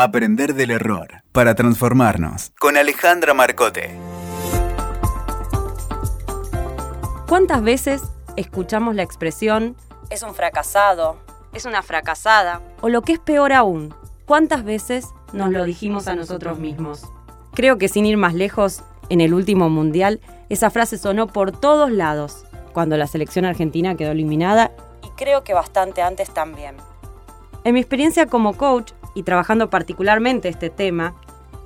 Aprender del error para transformarnos con Alejandra Marcote. ¿Cuántas veces escuchamos la expresión es un fracasado, es una fracasada o lo que es peor aún? ¿Cuántas veces nos lo dijimos a nosotros mismos? Creo que sin ir más lejos, en el último mundial, esa frase sonó por todos lados, cuando la selección argentina quedó eliminada y creo que bastante antes también. En mi experiencia como coach y trabajando particularmente este tema,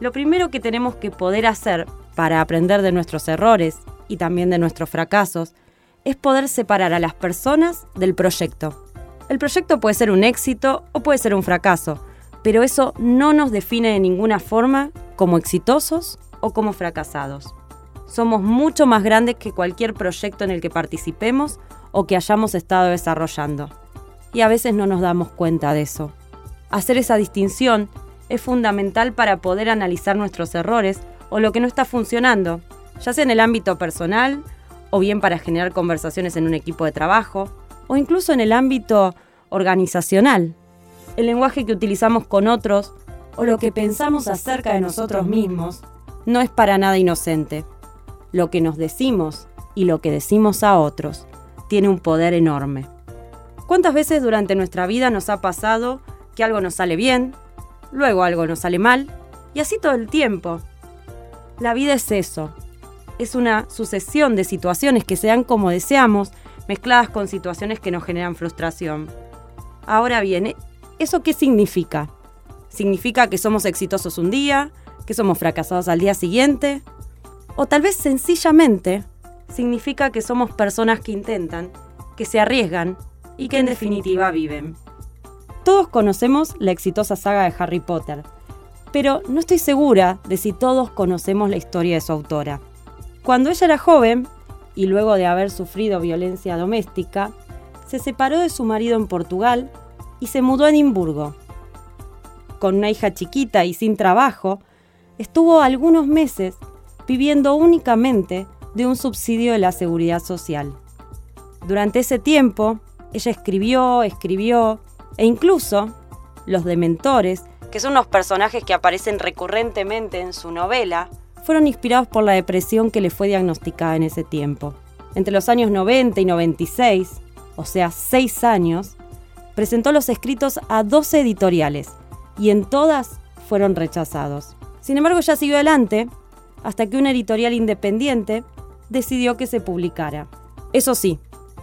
lo primero que tenemos que poder hacer para aprender de nuestros errores y también de nuestros fracasos es poder separar a las personas del proyecto. El proyecto puede ser un éxito o puede ser un fracaso, pero eso no nos define de ninguna forma como exitosos o como fracasados. Somos mucho más grandes que cualquier proyecto en el que participemos o que hayamos estado desarrollando. Y a veces no nos damos cuenta de eso. Hacer esa distinción es fundamental para poder analizar nuestros errores o lo que no está funcionando, ya sea en el ámbito personal o bien para generar conversaciones en un equipo de trabajo o incluso en el ámbito organizacional. El lenguaje que utilizamos con otros o lo que pensamos acerca de nosotros mismos no es para nada inocente. Lo que nos decimos y lo que decimos a otros tiene un poder enorme. ¿Cuántas veces durante nuestra vida nos ha pasado que algo nos sale bien, luego algo nos sale mal, y así todo el tiempo? La vida es eso, es una sucesión de situaciones que se dan como deseamos, mezcladas con situaciones que nos generan frustración. Ahora bien, ¿eso qué significa? ¿Significa que somos exitosos un día, que somos fracasados al día siguiente? O tal vez sencillamente significa que somos personas que intentan, que se arriesgan y que en definitiva viven. Todos conocemos la exitosa saga de Harry Potter, pero no estoy segura de si todos conocemos la historia de su autora. Cuando ella era joven, y luego de haber sufrido violencia doméstica, se separó de su marido en Portugal y se mudó a Edimburgo. Con una hija chiquita y sin trabajo, estuvo algunos meses viviendo únicamente de un subsidio de la seguridad social. Durante ese tiempo, ella escribió, escribió, e incluso los dementores, que son los personajes que aparecen recurrentemente en su novela, fueron inspirados por la depresión que le fue diagnosticada en ese tiempo. Entre los años 90 y 96, o sea, seis años, presentó los escritos a 12 editoriales y en todas fueron rechazados. Sin embargo, ya siguió adelante hasta que una editorial independiente decidió que se publicara. Eso sí,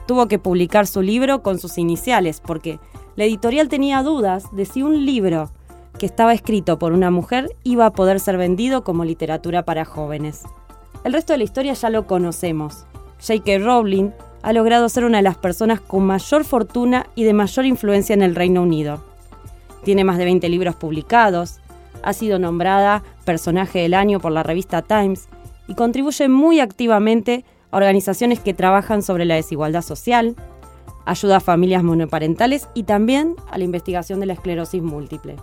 tuvo que publicar su libro con sus iniciales porque la editorial tenía dudas de si un libro que estaba escrito por una mujer iba a poder ser vendido como literatura para jóvenes. El resto de la historia ya lo conocemos. J.K. Rowling ha logrado ser una de las personas con mayor fortuna y de mayor influencia en el Reino Unido. Tiene más de 20 libros publicados, ha sido nombrada personaje del año por la revista Times y contribuye muy activamente a organizaciones que trabajan sobre la desigualdad social, ayuda a familias monoparentales y también a la investigación de la esclerosis múltiple.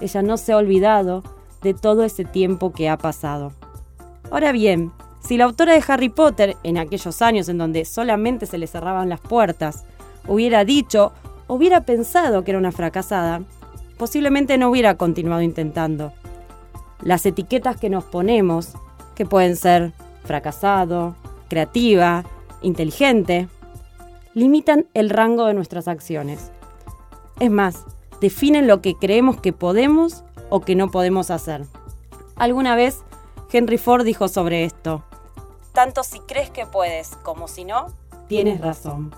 Ella no se ha olvidado de todo ese tiempo que ha pasado. Ahora bien, si la autora de Harry Potter, en aquellos años en donde solamente se le cerraban las puertas, hubiera dicho, hubiera pensado que era una fracasada, posiblemente no hubiera continuado intentando. Las etiquetas que nos ponemos, que pueden ser fracasado, creativa, inteligente, limitan el rango de nuestras acciones. Es más, definen lo que creemos que podemos o que no podemos hacer. Alguna vez Henry Ford dijo sobre esto, tanto si crees que puedes como si no, tienes razón.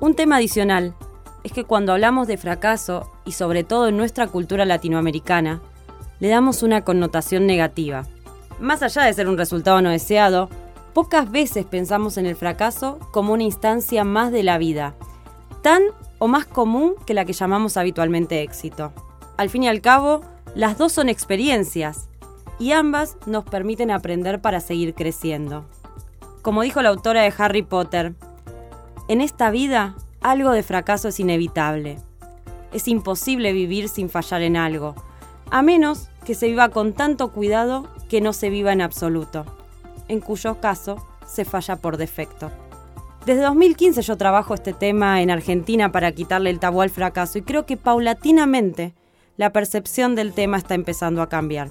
Un tema adicional es que cuando hablamos de fracaso, y sobre todo en nuestra cultura latinoamericana, le damos una connotación negativa. Más allá de ser un resultado no deseado, pocas veces pensamos en el fracaso como una instancia más de la vida, tan o más común que la que llamamos habitualmente éxito. Al fin y al cabo, las dos son experiencias y ambas nos permiten aprender para seguir creciendo. Como dijo la autora de Harry Potter, en esta vida algo de fracaso es inevitable. Es imposible vivir sin fallar en algo, a menos que se viva con tanto cuidado que no se viva en absoluto, en cuyo caso se falla por defecto. Desde 2015 yo trabajo este tema en Argentina para quitarle el tabú al fracaso y creo que paulatinamente la percepción del tema está empezando a cambiar.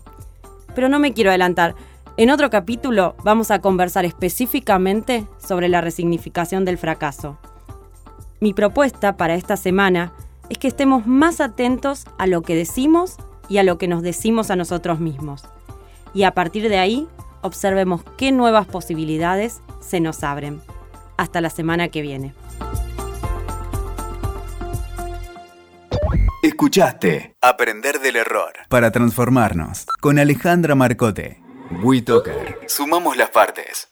Pero no me quiero adelantar. En otro capítulo vamos a conversar específicamente sobre la resignificación del fracaso. Mi propuesta para esta semana es que estemos más atentos a lo que decimos y a lo que nos decimos a nosotros mismos. Y a partir de ahí, observemos qué nuevas posibilidades se nos abren. Hasta la semana que viene. Escuchaste Aprender del Error para Transformarnos con Alejandra Marcote. WeToker. Sumamos las partes.